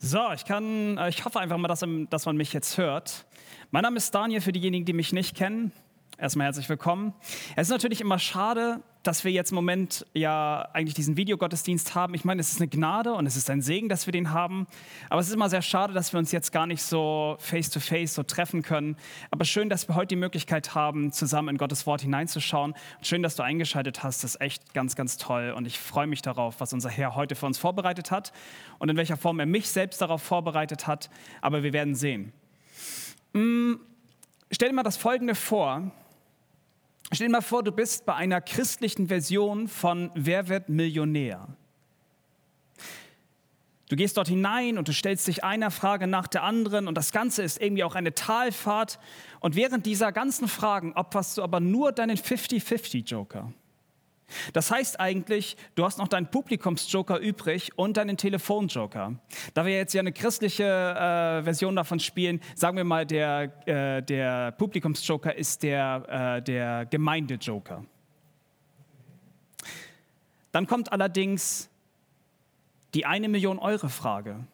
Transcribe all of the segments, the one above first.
So, ich kann, äh, ich hoffe einfach mal, dass, dass man mich jetzt hört. Mein Name ist Daniel, für diejenigen, die mich nicht kennen. Erstmal herzlich willkommen. Es ist natürlich immer schade, dass wir jetzt im Moment ja eigentlich diesen Videogottesdienst haben. Ich meine, es ist eine Gnade und es ist ein Segen, dass wir den haben. Aber es ist immer sehr schade, dass wir uns jetzt gar nicht so face-to-face -face so treffen können. Aber schön, dass wir heute die Möglichkeit haben, zusammen in Gottes Wort hineinzuschauen. Und schön, dass du eingeschaltet hast. Das ist echt ganz, ganz toll. Und ich freue mich darauf, was unser Herr heute für uns vorbereitet hat und in welcher Form er mich selbst darauf vorbereitet hat. Aber wir werden sehen. Hm, stell dir mal das Folgende vor. Stell dir mal vor, du bist bei einer christlichen Version von Wer wird Millionär? Du gehst dort hinein und du stellst dich einer Frage nach der anderen und das Ganze ist irgendwie auch eine Talfahrt. Und während dieser ganzen Fragen opferst du aber nur deinen 50-50-Joker. Das heißt eigentlich, du hast noch deinen Publikumsjoker übrig und deinen Telefonjoker. Da wir jetzt ja eine christliche äh, Version davon spielen, sagen wir mal, der, äh, der Publikumsjoker ist der, äh, der Gemeindejoker. Dann kommt allerdings die eine Million Euro Frage.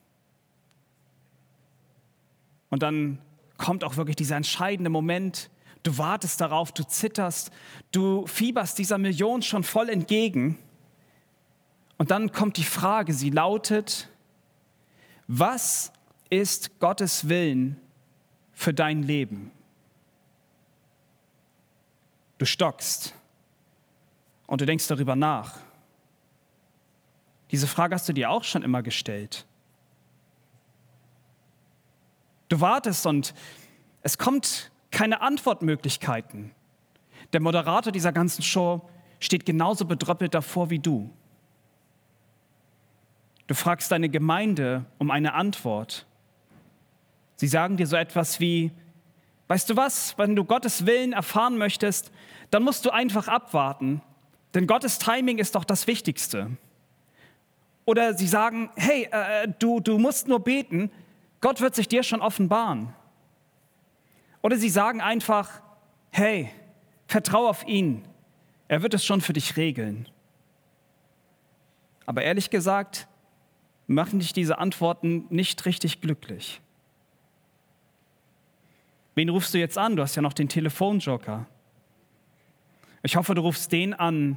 Und dann kommt auch wirklich dieser entscheidende Moment, Du wartest darauf, du zitterst, du fieberst dieser Million schon voll entgegen. Und dann kommt die Frage, sie lautet, was ist Gottes Willen für dein Leben? Du stockst und du denkst darüber nach. Diese Frage hast du dir auch schon immer gestellt. Du wartest und es kommt keine Antwortmöglichkeiten. Der Moderator dieser ganzen Show steht genauso bedröppelt davor wie du. Du fragst deine Gemeinde um eine Antwort. Sie sagen dir so etwas wie, weißt du was, wenn du Gottes Willen erfahren möchtest, dann musst du einfach abwarten, denn Gottes Timing ist doch das Wichtigste. Oder sie sagen, hey, äh, du, du musst nur beten, Gott wird sich dir schon offenbaren. Oder sie sagen einfach, hey, vertrau auf ihn, er wird es schon für dich regeln. Aber ehrlich gesagt, machen dich diese Antworten nicht richtig glücklich. Wen rufst du jetzt an? Du hast ja noch den Telefonjoker. Ich hoffe, du rufst den an,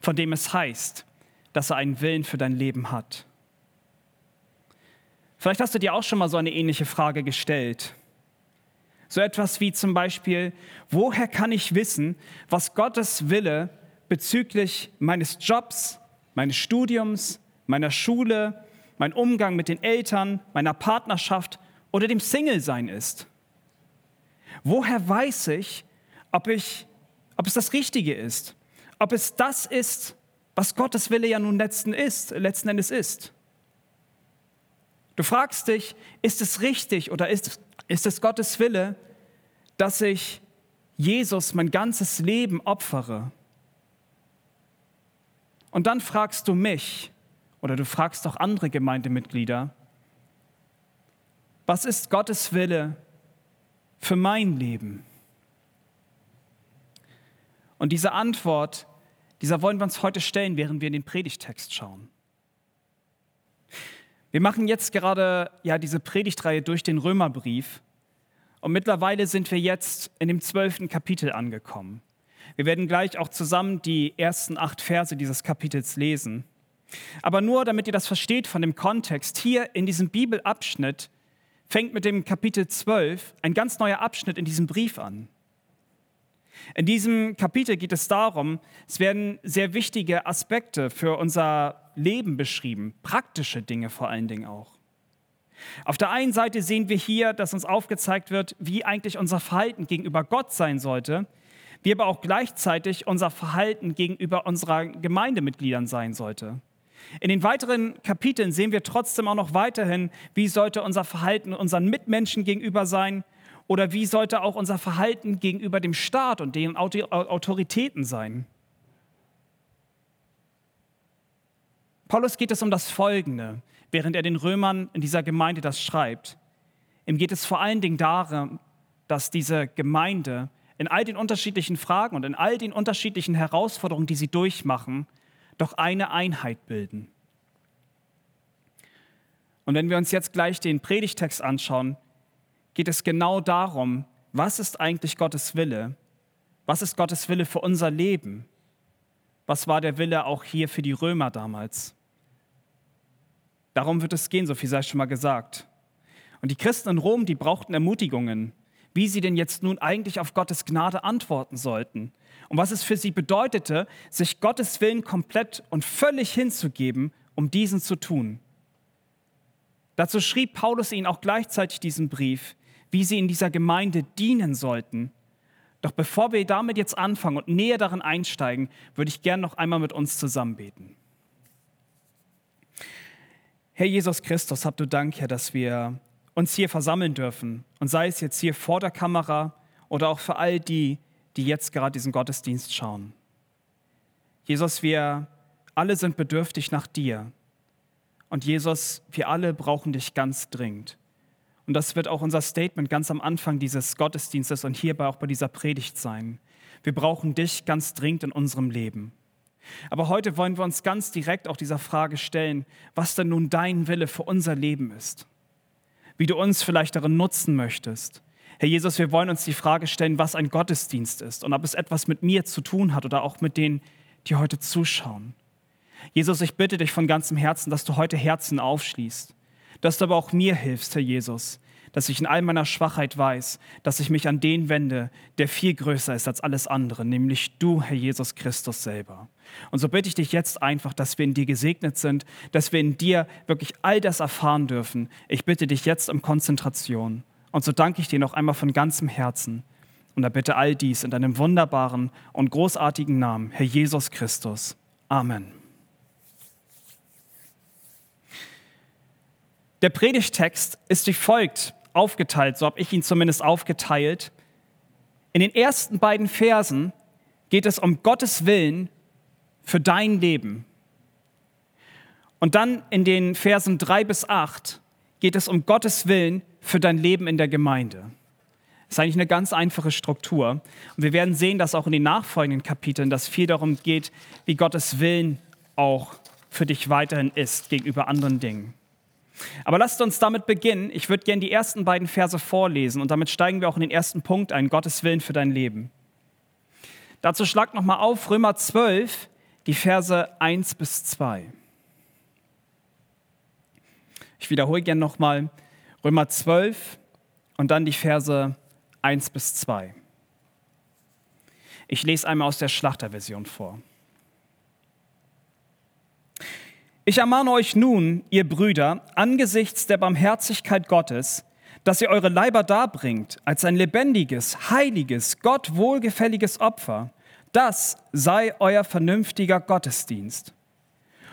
von dem es heißt, dass er einen Willen für dein Leben hat. Vielleicht hast du dir auch schon mal so eine ähnliche Frage gestellt. So etwas wie zum Beispiel, woher kann ich wissen, was Gottes Wille bezüglich meines Jobs, meines Studiums, meiner Schule, mein Umgang mit den Eltern, meiner Partnerschaft oder dem Single-Sein ist? Woher weiß ich, ob, ich, ob es das Richtige ist? Ob es das ist, was Gottes Wille ja nun letzten, ist, letzten Endes ist? Du fragst dich, ist es richtig oder ist, ist es Gottes Wille, dass ich Jesus mein ganzes Leben opfere? Und dann fragst du mich oder du fragst auch andere Gemeindemitglieder, was ist Gottes Wille für mein Leben? Und diese Antwort, dieser wollen wir uns heute stellen, während wir in den Predigtext schauen. Wir machen jetzt gerade ja diese Predigtreihe durch den Römerbrief und mittlerweile sind wir jetzt in dem zwölften Kapitel angekommen. Wir werden gleich auch zusammen die ersten acht Verse dieses Kapitels lesen. Aber nur damit ihr das versteht von dem Kontext, hier in diesem Bibelabschnitt fängt mit dem Kapitel 12 ein ganz neuer Abschnitt in diesem Brief an. In diesem Kapitel geht es darum, es werden sehr wichtige Aspekte für unser Leben beschrieben, praktische Dinge vor allen Dingen auch. Auf der einen Seite sehen wir hier, dass uns aufgezeigt wird, wie eigentlich unser Verhalten gegenüber Gott sein sollte, wie aber auch gleichzeitig unser Verhalten gegenüber unseren Gemeindemitgliedern sein sollte. In den weiteren Kapiteln sehen wir trotzdem auch noch weiterhin, wie sollte unser Verhalten unseren Mitmenschen gegenüber sein oder wie sollte auch unser Verhalten gegenüber dem Staat und den Autoritäten sein. Paulus geht es um das Folgende, während er den Römern in dieser Gemeinde das schreibt. Ihm geht es vor allen Dingen darum, dass diese Gemeinde in all den unterschiedlichen Fragen und in all den unterschiedlichen Herausforderungen, die sie durchmachen, doch eine Einheit bilden. Und wenn wir uns jetzt gleich den Predigtext anschauen, geht es genau darum, was ist eigentlich Gottes Wille? Was ist Gottes Wille für unser Leben? Was war der Wille auch hier für die Römer damals? Darum wird es gehen, so viel sei schon mal gesagt. Und die Christen in Rom, die brauchten Ermutigungen, wie sie denn jetzt nun eigentlich auf Gottes Gnade antworten sollten und was es für sie bedeutete, sich Gottes Willen komplett und völlig hinzugeben, um diesen zu tun. Dazu schrieb Paulus ihnen auch gleichzeitig diesen Brief, wie sie in dieser Gemeinde dienen sollten. Doch bevor wir damit jetzt anfangen und näher darin einsteigen, würde ich gern noch einmal mit uns zusammen beten. Herr Jesus Christus, habt du Dank, Herr, dass wir uns hier versammeln dürfen. Und sei es jetzt hier vor der Kamera oder auch für all die, die jetzt gerade diesen Gottesdienst schauen. Jesus, wir alle sind bedürftig nach dir. Und Jesus, wir alle brauchen dich ganz dringend. Und das wird auch unser Statement ganz am Anfang dieses Gottesdienstes und hierbei auch bei dieser Predigt sein. Wir brauchen dich ganz dringend in unserem Leben. Aber heute wollen wir uns ganz direkt auch dieser Frage stellen, was denn nun dein Wille für unser Leben ist wie du uns vielleicht darin nutzen möchtest. Herr Jesus, wir wollen uns die Frage stellen, was ein Gottesdienst ist und ob es etwas mit mir zu tun hat oder auch mit denen, die heute zuschauen. Jesus, ich bitte dich von ganzem Herzen, dass du heute Herzen aufschließt, dass du aber auch mir hilfst, Herr Jesus, dass ich in all meiner Schwachheit weiß, dass ich mich an den wende, der viel größer ist als alles andere, nämlich du, Herr Jesus Christus selber. Und so bitte ich dich jetzt einfach, dass wir in dir gesegnet sind, dass wir in dir wirklich all das erfahren dürfen. Ich bitte dich jetzt um Konzentration. Und so danke ich dir noch einmal von ganzem Herzen. Und da bitte all dies in deinem wunderbaren und großartigen Namen, Herr Jesus Christus. Amen. Der Predigtext ist wie folgt aufgeteilt, so habe ich ihn zumindest aufgeteilt. In den ersten beiden Versen geht es um Gottes Willen für dein Leben. Und dann in den Versen drei bis acht geht es um Gottes Willen für dein Leben in der Gemeinde. Das ist eigentlich eine ganz einfache Struktur. Und wir werden sehen, dass auch in den nachfolgenden Kapiteln das viel darum geht, wie Gottes Willen auch für dich weiterhin ist gegenüber anderen Dingen. Aber lasst uns damit beginnen. Ich würde gerne die ersten beiden Verse vorlesen und damit steigen wir auch in den ersten Punkt ein, Gottes Willen für dein Leben. Dazu schlag nochmal auf Römer 12, die Verse 1 bis 2. Ich wiederhole gerne nochmal Römer 12 und dann die Verse 1 bis 2. Ich lese einmal aus der Schlachterversion vor. Ich ermahne euch nun, ihr Brüder, angesichts der Barmherzigkeit Gottes, dass ihr eure Leiber darbringt als ein lebendiges, heiliges, Gott wohlgefälliges Opfer. Das sei euer vernünftiger Gottesdienst.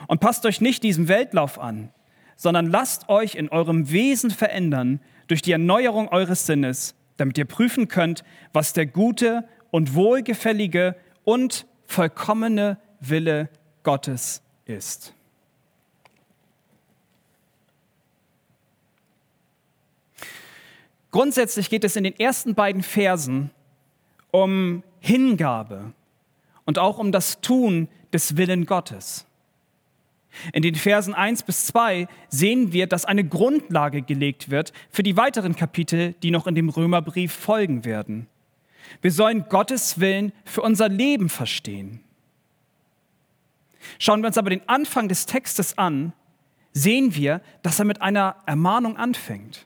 Und passt euch nicht diesem Weltlauf an, sondern lasst euch in eurem Wesen verändern durch die Erneuerung eures Sinnes, damit ihr prüfen könnt, was der gute und wohlgefällige und vollkommene Wille Gottes ist. Grundsätzlich geht es in den ersten beiden Versen um Hingabe und auch um das Tun des Willen Gottes. In den Versen 1 bis 2 sehen wir, dass eine Grundlage gelegt wird für die weiteren Kapitel, die noch in dem Römerbrief folgen werden. Wir sollen Gottes Willen für unser Leben verstehen. Schauen wir uns aber den Anfang des Textes an, sehen wir, dass er mit einer Ermahnung anfängt.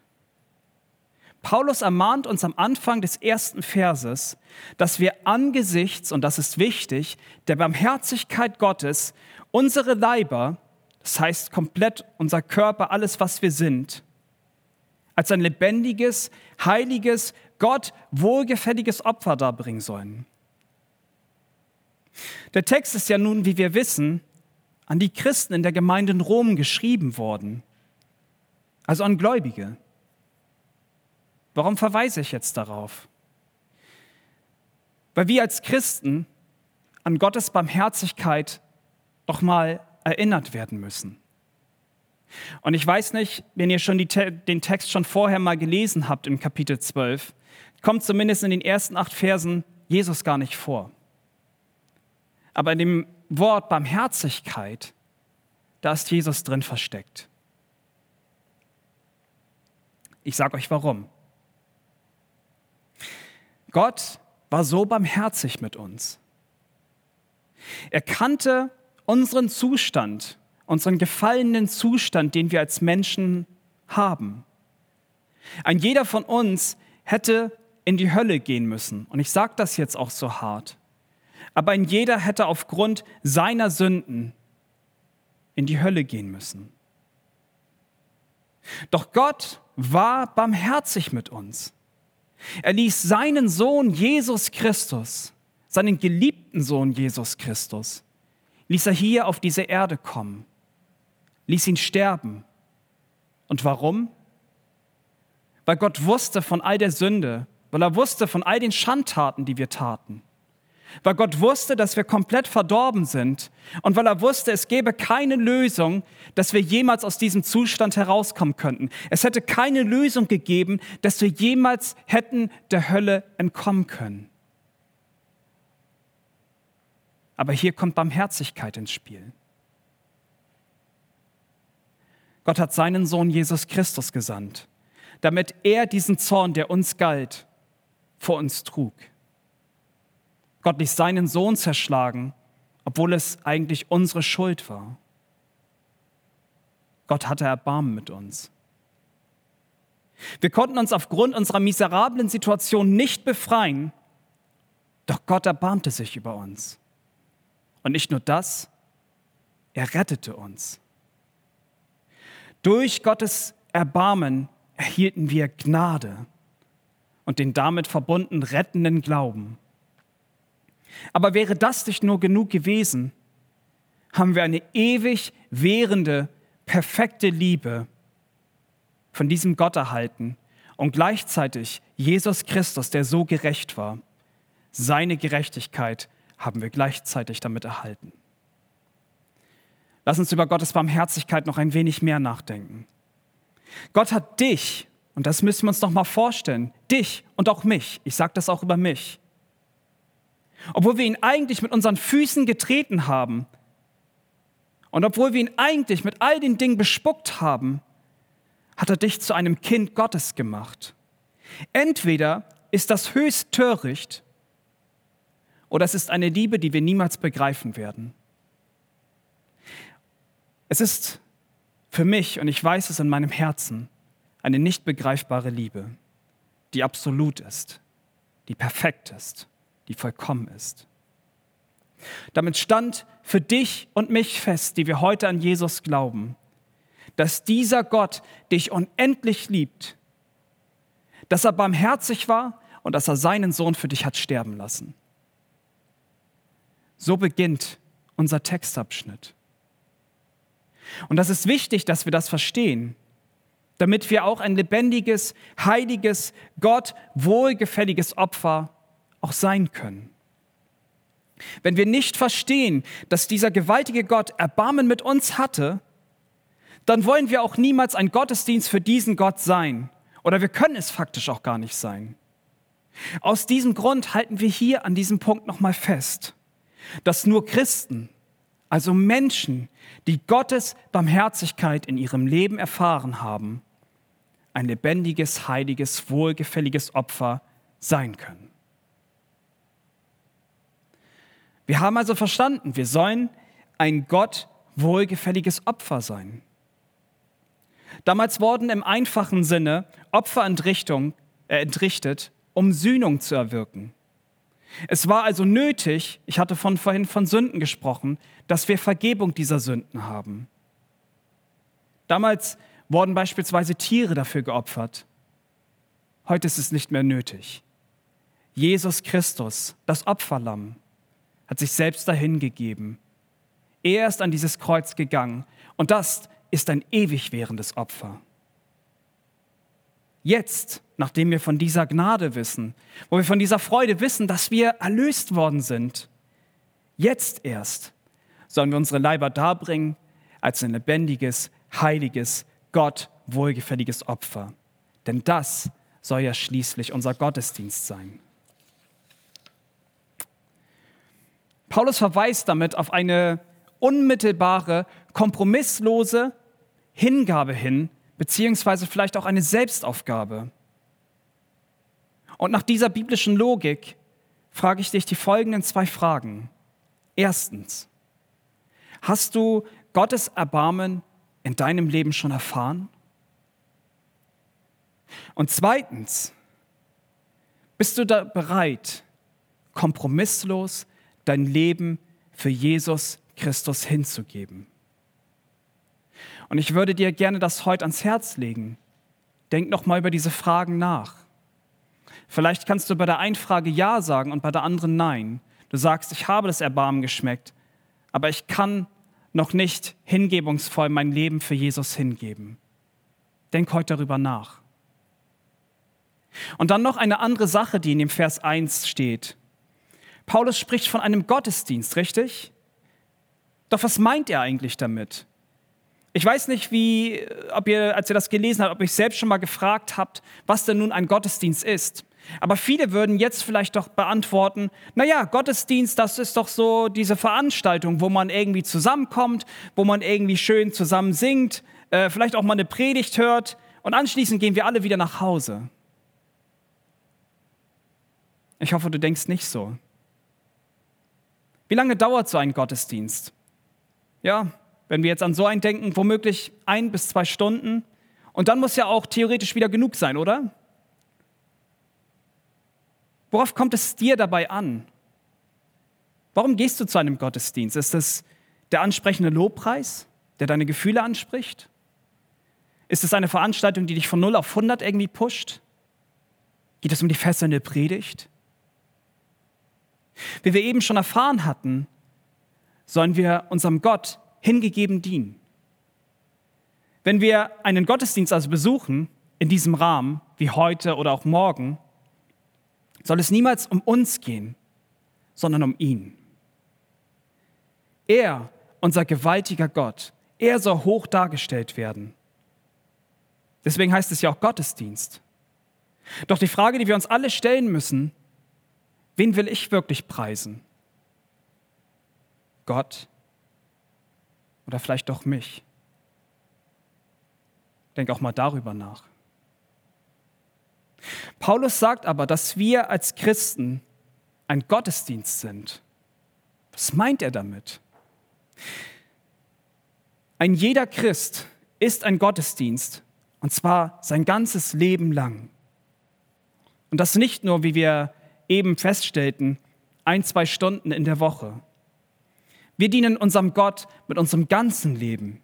Paulus ermahnt uns am Anfang des ersten Verses, dass wir angesichts, und das ist wichtig, der Barmherzigkeit Gottes unsere Leiber, das heißt komplett unser Körper, alles, was wir sind, als ein lebendiges, heiliges, Gott wohlgefälliges Opfer darbringen sollen. Der Text ist ja nun, wie wir wissen, an die Christen in der Gemeinde in Rom geschrieben worden, also an Gläubige. Warum verweise ich jetzt darauf? Weil wir als Christen an Gottes Barmherzigkeit doch mal erinnert werden müssen. Und ich weiß nicht, wenn ihr schon die, den Text schon vorher mal gelesen habt im Kapitel 12, kommt zumindest in den ersten acht Versen Jesus gar nicht vor. Aber in dem Wort Barmherzigkeit, da ist Jesus drin versteckt. Ich sage euch warum. Gott war so barmherzig mit uns. Er kannte unseren Zustand, unseren gefallenen Zustand, den wir als Menschen haben. Ein jeder von uns hätte in die Hölle gehen müssen. Und ich sage das jetzt auch so hart. Aber ein jeder hätte aufgrund seiner Sünden in die Hölle gehen müssen. Doch Gott war barmherzig mit uns. Er ließ seinen Sohn Jesus Christus, seinen geliebten Sohn Jesus Christus, ließ er hier auf diese Erde kommen, ließ ihn sterben. Und warum? Weil Gott wusste von all der Sünde, weil er wusste von all den Schandtaten, die wir taten. Weil Gott wusste, dass wir komplett verdorben sind und weil er wusste, es gäbe keine Lösung, dass wir jemals aus diesem Zustand herauskommen könnten. Es hätte keine Lösung gegeben, dass wir jemals hätten der Hölle entkommen können. Aber hier kommt Barmherzigkeit ins Spiel. Gott hat seinen Sohn Jesus Christus gesandt, damit er diesen Zorn, der uns galt, vor uns trug. Gott ließ seinen Sohn zerschlagen, obwohl es eigentlich unsere Schuld war. Gott hatte Erbarmen mit uns. Wir konnten uns aufgrund unserer miserablen Situation nicht befreien, doch Gott erbarmte sich über uns. Und nicht nur das, er rettete uns. Durch Gottes Erbarmen erhielten wir Gnade und den damit verbundenen rettenden Glauben. Aber wäre das nicht nur genug gewesen, haben wir eine ewig währende, perfekte Liebe von diesem Gott erhalten und gleichzeitig Jesus Christus, der so gerecht war, seine Gerechtigkeit haben wir gleichzeitig damit erhalten. Lass uns über Gottes Barmherzigkeit noch ein wenig mehr nachdenken. Gott hat dich, und das müssen wir uns noch mal vorstellen, dich und auch mich, ich sage das auch über mich, obwohl wir ihn eigentlich mit unseren Füßen getreten haben und obwohl wir ihn eigentlich mit all den Dingen bespuckt haben, hat er dich zu einem Kind Gottes gemacht. Entweder ist das höchst töricht oder es ist eine Liebe, die wir niemals begreifen werden. Es ist für mich, und ich weiß es in meinem Herzen, eine nicht begreifbare Liebe, die absolut ist, die perfekt ist die vollkommen ist. Damit stand für dich und mich fest, die wir heute an Jesus glauben, dass dieser Gott dich unendlich liebt, dass er barmherzig war und dass er seinen Sohn für dich hat sterben lassen. So beginnt unser Textabschnitt. Und das ist wichtig, dass wir das verstehen, damit wir auch ein lebendiges, heiliges, Gott wohlgefälliges Opfer auch sein können. Wenn wir nicht verstehen, dass dieser gewaltige Gott Erbarmen mit uns hatte, dann wollen wir auch niemals ein Gottesdienst für diesen Gott sein. Oder wir können es faktisch auch gar nicht sein. Aus diesem Grund halten wir hier an diesem Punkt nochmal fest, dass nur Christen, also Menschen, die Gottes Barmherzigkeit in ihrem Leben erfahren haben, ein lebendiges, heiliges, wohlgefälliges Opfer sein können. Wir haben also verstanden, wir sollen ein Gott wohlgefälliges Opfer sein. Damals wurden im einfachen Sinne Opfer äh, entrichtet, um Sühnung zu erwirken. Es war also nötig, ich hatte von vorhin von Sünden gesprochen, dass wir Vergebung dieser Sünden haben. Damals wurden beispielsweise Tiere dafür geopfert. Heute ist es nicht mehr nötig. Jesus Christus, das Opferlamm, hat sich selbst dahingegeben. Er ist an dieses Kreuz gegangen und das ist ein ewig währendes Opfer. Jetzt, nachdem wir von dieser Gnade wissen, wo wir von dieser Freude wissen, dass wir erlöst worden sind, jetzt erst sollen wir unsere Leiber darbringen als ein lebendiges, heiliges, Gott wohlgefälliges Opfer. Denn das soll ja schließlich unser Gottesdienst sein. Paulus verweist damit auf eine unmittelbare, kompromisslose Hingabe hin, beziehungsweise vielleicht auch eine Selbstaufgabe. Und nach dieser biblischen Logik frage ich dich die folgenden zwei Fragen. Erstens, hast du Gottes Erbarmen in deinem Leben schon erfahren? Und zweitens, bist du da bereit, kompromisslos dein Leben für Jesus Christus hinzugeben? Und ich würde dir gerne das heute ans Herz legen. Denk noch mal über diese Fragen nach. Vielleicht kannst du bei der einen Frage Ja sagen und bei der anderen Nein. Du sagst, ich habe das Erbarmen geschmeckt, aber ich kann noch nicht hingebungsvoll mein Leben für Jesus hingeben. Denk heute darüber nach. Und dann noch eine andere Sache, die in dem Vers 1 steht. Paulus spricht von einem Gottesdienst, richtig? Doch was meint er eigentlich damit? Ich weiß nicht, wie, ob ihr, als ihr das gelesen habt, ob ihr euch selbst schon mal gefragt habt, was denn nun ein Gottesdienst ist. Aber viele würden jetzt vielleicht doch beantworten, naja, Gottesdienst, das ist doch so diese Veranstaltung, wo man irgendwie zusammenkommt, wo man irgendwie schön zusammen singt, äh, vielleicht auch mal eine Predigt hört und anschließend gehen wir alle wieder nach Hause. Ich hoffe, du denkst nicht so. Wie lange dauert so ein Gottesdienst? Ja, wenn wir jetzt an so einen denken, womöglich ein bis zwei Stunden. Und dann muss ja auch theoretisch wieder genug sein, oder? Worauf kommt es dir dabei an? Warum gehst du zu einem Gottesdienst? Ist es der ansprechende Lobpreis, der deine Gefühle anspricht? Ist es eine Veranstaltung, die dich von 0 auf 100 irgendwie pusht? Geht es um die fesselnde Predigt? Wie wir eben schon erfahren hatten, sollen wir unserem Gott hingegeben dienen. Wenn wir einen Gottesdienst also besuchen, in diesem Rahmen, wie heute oder auch morgen, soll es niemals um uns gehen, sondern um ihn. Er, unser gewaltiger Gott, er soll hoch dargestellt werden. Deswegen heißt es ja auch Gottesdienst. Doch die Frage, die wir uns alle stellen müssen, wen will ich wirklich preisen? Gott oder vielleicht doch mich? Denk auch mal darüber nach. Paulus sagt aber, dass wir als Christen ein Gottesdienst sind. Was meint er damit? Ein jeder Christ ist ein Gottesdienst, und zwar sein ganzes Leben lang. Und das nicht nur, wie wir eben feststellten, ein, zwei Stunden in der Woche. Wir dienen unserem Gott mit unserem ganzen Leben,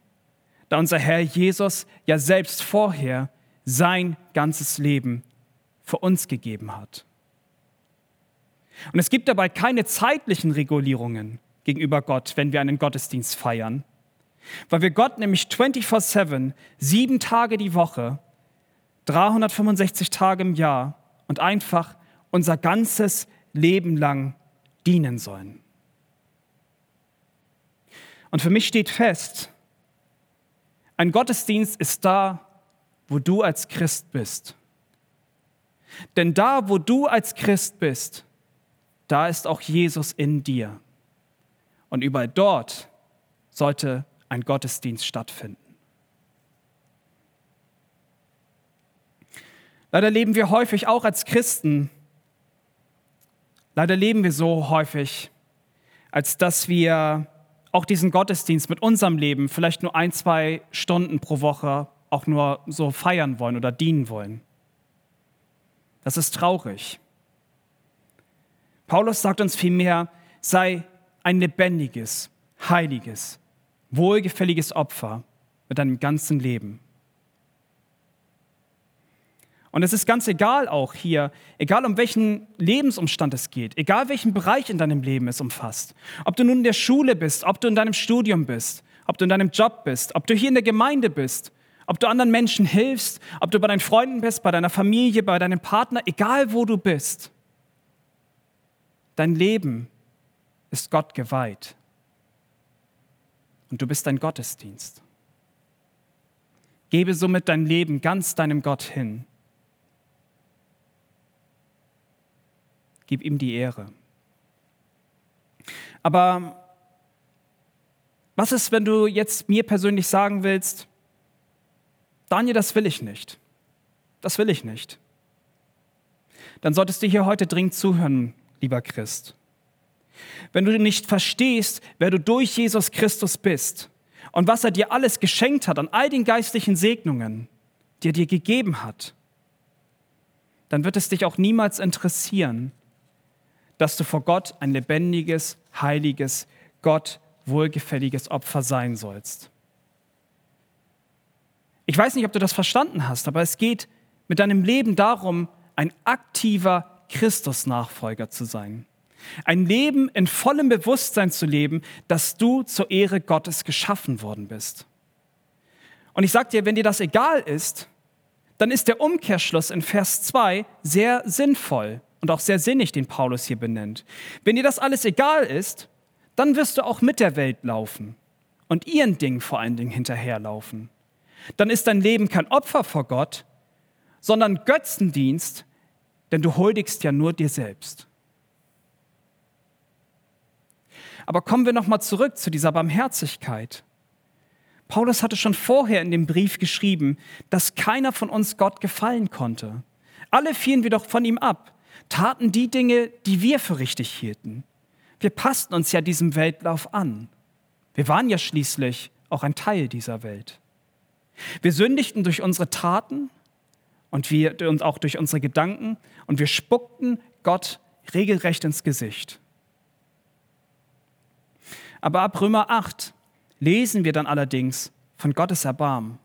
da unser Herr Jesus ja selbst vorher sein ganzes Leben für uns gegeben hat. Und es gibt dabei keine zeitlichen Regulierungen gegenüber Gott, wenn wir einen Gottesdienst feiern, weil wir Gott nämlich 24/7, sieben Tage die Woche, 365 Tage im Jahr und einfach unser ganzes Leben lang dienen sollen. Und für mich steht fest, ein Gottesdienst ist da, wo du als Christ bist. Denn da, wo du als Christ bist, da ist auch Jesus in dir. Und überall dort sollte ein Gottesdienst stattfinden. Leider leben wir häufig auch als Christen, leider leben wir so häufig, als dass wir auch diesen Gottesdienst mit unserem Leben vielleicht nur ein, zwei Stunden pro Woche auch nur so feiern wollen oder dienen wollen. Das ist traurig. Paulus sagt uns vielmehr, sei ein lebendiges, heiliges, wohlgefälliges Opfer mit deinem ganzen Leben. Und es ist ganz egal auch hier, egal um welchen Lebensumstand es geht, egal welchen Bereich in deinem Leben es umfasst. Ob du nun in der Schule bist, ob du in deinem Studium bist, ob du in deinem Job bist, ob du hier in der Gemeinde bist ob du anderen Menschen hilfst, ob du bei deinen Freunden bist, bei deiner Familie, bei deinem Partner, egal wo du bist. Dein Leben ist Gott geweiht. Und du bist ein Gottesdienst. Gebe somit dein Leben ganz deinem Gott hin. Gib ihm die Ehre. Aber was ist, wenn du jetzt mir persönlich sagen willst, Daniel, das will ich nicht. Das will ich nicht. Dann solltest du hier heute dringend zuhören, lieber Christ. Wenn du nicht verstehst, wer du durch Jesus Christus bist und was er dir alles geschenkt hat an all den geistlichen Segnungen, die er dir gegeben hat, dann wird es dich auch niemals interessieren, dass du vor Gott ein lebendiges, heiliges, Gott wohlgefälliges Opfer sein sollst. Ich weiß nicht, ob du das verstanden hast, aber es geht mit deinem Leben darum, ein aktiver Christus-Nachfolger zu sein. Ein Leben in vollem Bewusstsein zu leben, dass du zur Ehre Gottes geschaffen worden bist. Und ich sage dir, wenn dir das egal ist, dann ist der Umkehrschluss in Vers 2 sehr sinnvoll und auch sehr sinnig, den Paulus hier benennt. Wenn dir das alles egal ist, dann wirst du auch mit der Welt laufen und ihren Dingen vor allen Dingen hinterherlaufen. Dann ist dein Leben kein Opfer vor Gott, sondern Götzendienst, denn du huldigst ja nur dir selbst. Aber kommen wir noch mal zurück zu dieser Barmherzigkeit. Paulus hatte schon vorher in dem Brief geschrieben, dass keiner von uns Gott gefallen konnte. Alle fielen wir doch von ihm ab, taten die Dinge, die wir für richtig hielten. Wir passten uns ja diesem Weltlauf an. Wir waren ja schließlich auch ein Teil dieser Welt. Wir sündigten durch unsere Taten und, wir, und auch durch unsere Gedanken und wir spuckten Gott regelrecht ins Gesicht. Aber ab Römer 8 lesen wir dann allerdings von Gottes Erbarmen,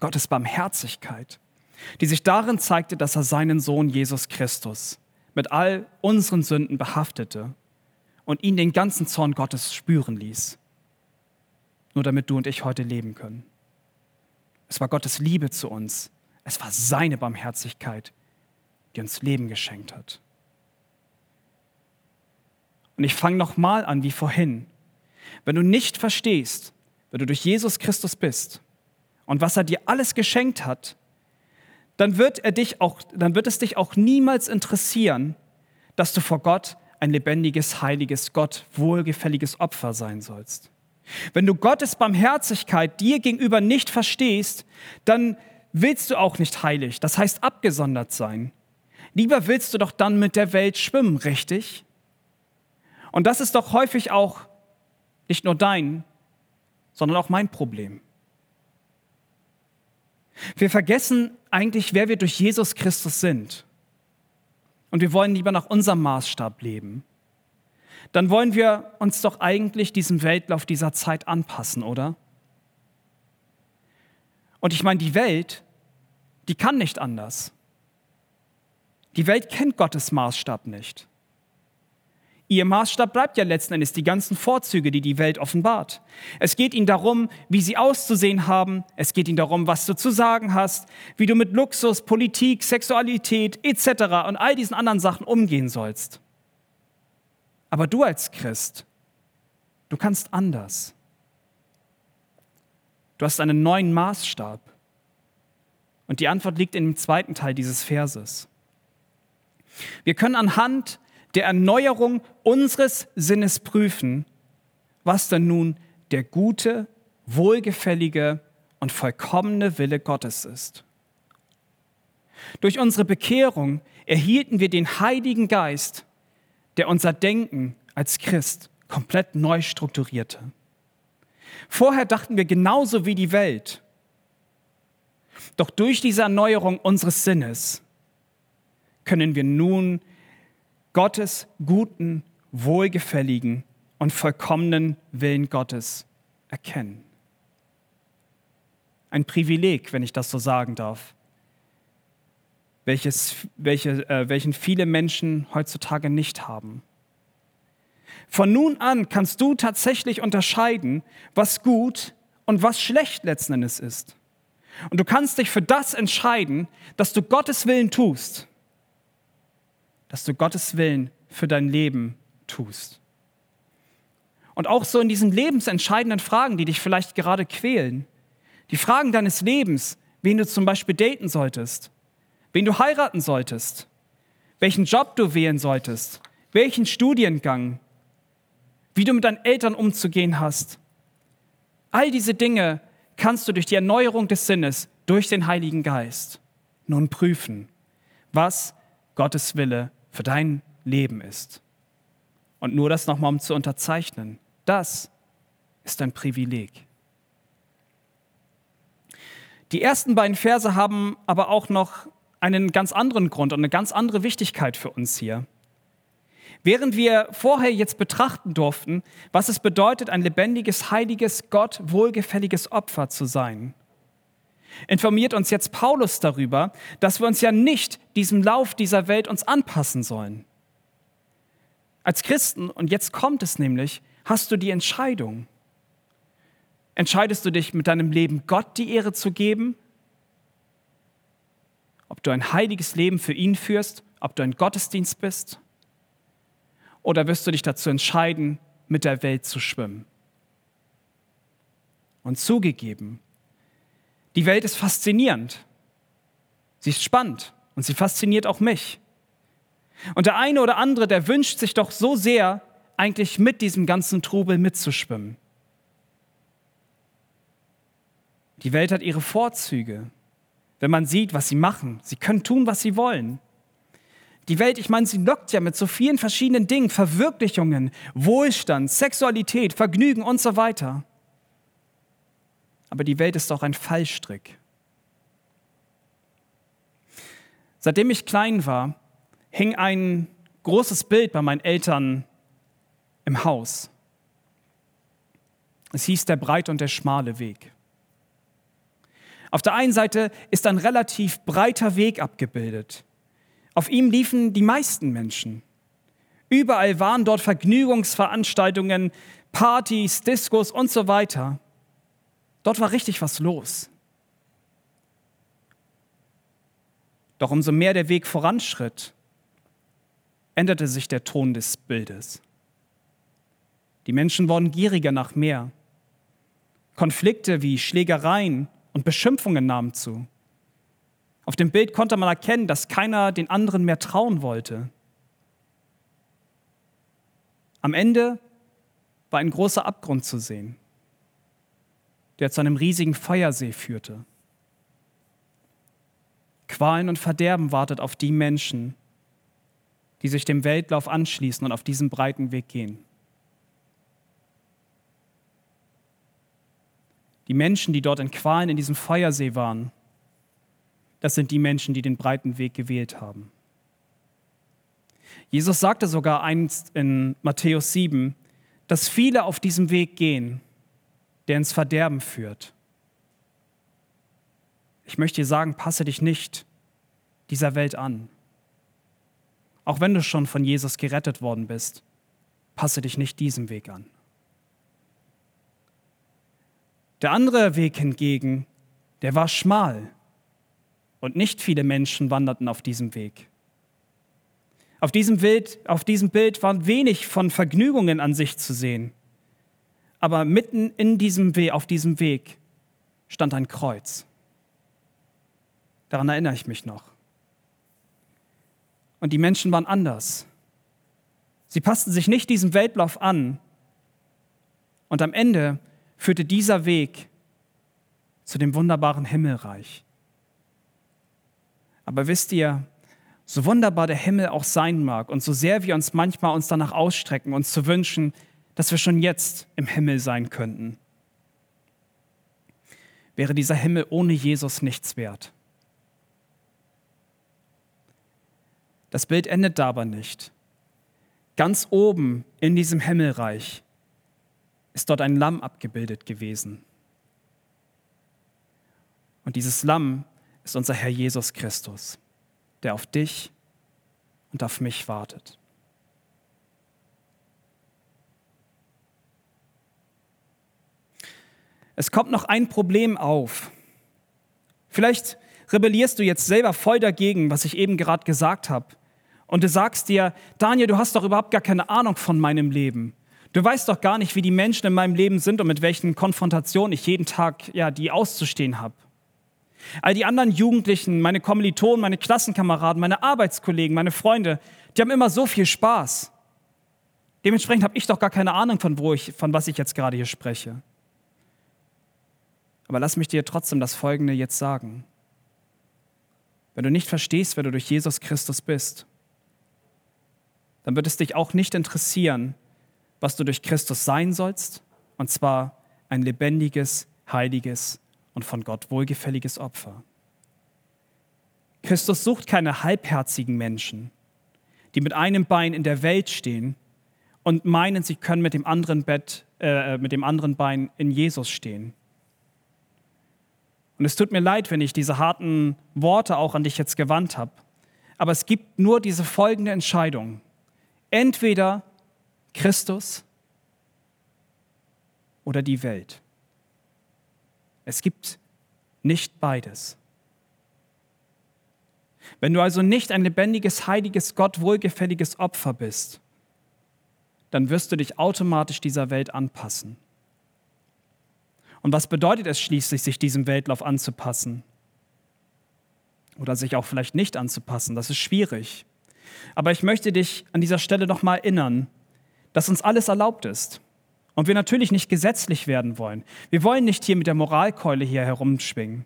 Gottes Barmherzigkeit, die sich darin zeigte, dass er seinen Sohn Jesus Christus mit all unseren Sünden behaftete und ihn den ganzen Zorn Gottes spüren ließ, nur damit du und ich heute leben können. Es war Gottes Liebe zu uns, es war seine Barmherzigkeit, die uns Leben geschenkt hat. Und ich fange nochmal an wie vorhin. Wenn du nicht verstehst, wer du durch Jesus Christus bist und was er dir alles geschenkt hat, dann wird, er dich auch, dann wird es dich auch niemals interessieren, dass du vor Gott ein lebendiges, heiliges, Gott wohlgefälliges Opfer sein sollst. Wenn du Gottes Barmherzigkeit dir gegenüber nicht verstehst, dann willst du auch nicht heilig, das heißt abgesondert sein. Lieber willst du doch dann mit der Welt schwimmen, richtig? Und das ist doch häufig auch nicht nur dein, sondern auch mein Problem. Wir vergessen eigentlich, wer wir durch Jesus Christus sind. Und wir wollen lieber nach unserem Maßstab leben. Dann wollen wir uns doch eigentlich diesem Weltlauf dieser Zeit anpassen, oder? Und ich meine, die Welt, die kann nicht anders. Die Welt kennt Gottes Maßstab nicht. Ihr Maßstab bleibt ja letzten Endes die ganzen Vorzüge, die die Welt offenbart. Es geht ihnen darum, wie sie auszusehen haben. Es geht ihnen darum, was du zu sagen hast, wie du mit Luxus, Politik, Sexualität etc. und all diesen anderen Sachen umgehen sollst. Aber du als Christ, du kannst anders. Du hast einen neuen Maßstab. Und die Antwort liegt in dem zweiten Teil dieses Verses. Wir können anhand der Erneuerung unseres Sinnes prüfen, was denn nun der gute, wohlgefällige und vollkommene Wille Gottes ist. Durch unsere Bekehrung erhielten wir den Heiligen Geist, der unser Denken als Christ komplett neu strukturierte. Vorher dachten wir genauso wie die Welt. Doch durch diese Erneuerung unseres Sinnes können wir nun Gottes guten, wohlgefälligen und vollkommenen Willen Gottes erkennen. Ein Privileg, wenn ich das so sagen darf, welches, welche, äh, welchen viele Menschen heutzutage nicht haben. Von nun an kannst du tatsächlich unterscheiden, was gut und was schlecht letzten Endes ist. Und du kannst dich für das entscheiden, dass du Gottes Willen tust dass du Gottes Willen für dein Leben tust. Und auch so in diesen lebensentscheidenden Fragen, die dich vielleicht gerade quälen, die Fragen deines Lebens, wen du zum Beispiel daten solltest, wen du heiraten solltest, welchen Job du wählen solltest, welchen Studiengang, wie du mit deinen Eltern umzugehen hast. All diese Dinge kannst du durch die Erneuerung des Sinnes durch den Heiligen Geist nun prüfen, was Gottes Wille für dein Leben ist. Und nur das nochmal um zu unterzeichnen, das ist ein Privileg. Die ersten beiden Verse haben aber auch noch einen ganz anderen Grund und eine ganz andere Wichtigkeit für uns hier. Während wir vorher jetzt betrachten durften, was es bedeutet, ein lebendiges, heiliges, Gott wohlgefälliges Opfer zu sein, informiert uns jetzt Paulus darüber, dass wir uns ja nicht diesem Lauf dieser Welt uns anpassen sollen. Als Christen, und jetzt kommt es nämlich, hast du die Entscheidung. Entscheidest du dich mit deinem Leben Gott die Ehre zu geben? Ob du ein heiliges Leben für ihn führst, ob du ein Gottesdienst bist? Oder wirst du dich dazu entscheiden, mit der Welt zu schwimmen? Und zugegeben, die Welt ist faszinierend. Sie ist spannend und sie fasziniert auch mich. Und der eine oder andere, der wünscht sich doch so sehr, eigentlich mit diesem ganzen Trubel mitzuschwimmen. Die Welt hat ihre Vorzüge, wenn man sieht, was sie machen. Sie können tun, was sie wollen. Die Welt, ich meine, sie lockt ja mit so vielen verschiedenen Dingen, Verwirklichungen, Wohlstand, Sexualität, Vergnügen und so weiter. Aber die Welt ist doch ein Fallstrick. Seitdem ich klein war, hing ein großes Bild bei meinen Eltern im Haus. Es hieß der breite und der schmale Weg. Auf der einen Seite ist ein relativ breiter Weg abgebildet. Auf ihm liefen die meisten Menschen. Überall waren dort Vergnügungsveranstaltungen, Partys, Diskos und so weiter. Dort war richtig was los. Doch umso mehr der Weg voranschritt, änderte sich der Ton des Bildes. Die Menschen wurden gieriger nach mehr. Konflikte wie Schlägereien und Beschimpfungen nahmen zu. Auf dem Bild konnte man erkennen, dass keiner den anderen mehr trauen wollte. Am Ende war ein großer Abgrund zu sehen der zu einem riesigen Feuersee führte. Qualen und Verderben wartet auf die Menschen, die sich dem Weltlauf anschließen und auf diesem breiten Weg gehen. Die Menschen, die dort in Qualen in diesem Feuersee waren, das sind die Menschen, die den breiten Weg gewählt haben. Jesus sagte sogar einst in Matthäus 7, dass viele auf diesem Weg gehen der ins Verderben führt. Ich möchte dir sagen, passe dich nicht dieser Welt an. Auch wenn du schon von Jesus gerettet worden bist, passe dich nicht diesem Weg an. Der andere Weg hingegen, der war schmal und nicht viele Menschen wanderten auf diesem Weg. Auf diesem, Bild, auf diesem Bild war wenig von Vergnügungen an sich zu sehen aber mitten in diesem Weg, auf diesem Weg stand ein Kreuz. Daran erinnere ich mich noch. Und die Menschen waren anders. Sie passten sich nicht diesem Weltlauf an. Und am Ende führte dieser Weg zu dem wunderbaren Himmelreich. Aber wisst ihr, so wunderbar der Himmel auch sein mag und so sehr wir uns manchmal uns danach ausstrecken, uns zu wünschen, dass wir schon jetzt im Himmel sein könnten. Wäre dieser Himmel ohne Jesus nichts wert. Das Bild endet aber nicht. Ganz oben in diesem Himmelreich ist dort ein Lamm abgebildet gewesen. Und dieses Lamm ist unser Herr Jesus Christus, der auf dich und auf mich wartet. Es kommt noch ein Problem auf. Vielleicht rebellierst du jetzt selber voll dagegen, was ich eben gerade gesagt habe. Und du sagst dir, Daniel, du hast doch überhaupt gar keine Ahnung von meinem Leben. Du weißt doch gar nicht, wie die Menschen in meinem Leben sind und mit welchen Konfrontationen ich jeden Tag ja, die auszustehen habe. All die anderen Jugendlichen, meine Kommilitonen, meine Klassenkameraden, meine Arbeitskollegen, meine Freunde, die haben immer so viel Spaß. Dementsprechend habe ich doch gar keine Ahnung, von, wo ich, von was ich jetzt gerade hier spreche. Aber lass mich dir trotzdem das Folgende jetzt sagen. Wenn du nicht verstehst, wer du durch Jesus Christus bist, dann wird es dich auch nicht interessieren, was du durch Christus sein sollst, und zwar ein lebendiges, heiliges und von Gott wohlgefälliges Opfer. Christus sucht keine halbherzigen Menschen, die mit einem Bein in der Welt stehen und meinen, sie können mit dem anderen, Bett, äh, mit dem anderen Bein in Jesus stehen. Und es tut mir leid, wenn ich diese harten Worte auch an dich jetzt gewandt habe. Aber es gibt nur diese folgende Entscheidung. Entweder Christus oder die Welt. Es gibt nicht beides. Wenn du also nicht ein lebendiges, heiliges, Gott wohlgefälliges Opfer bist, dann wirst du dich automatisch dieser Welt anpassen. Und was bedeutet es schließlich, sich diesem Weltlauf anzupassen? Oder sich auch vielleicht nicht anzupassen? Das ist schwierig. Aber ich möchte dich an dieser Stelle noch mal erinnern, dass uns alles erlaubt ist. Und wir natürlich nicht gesetzlich werden wollen. Wir wollen nicht hier mit der Moralkeule hier herumschwingen.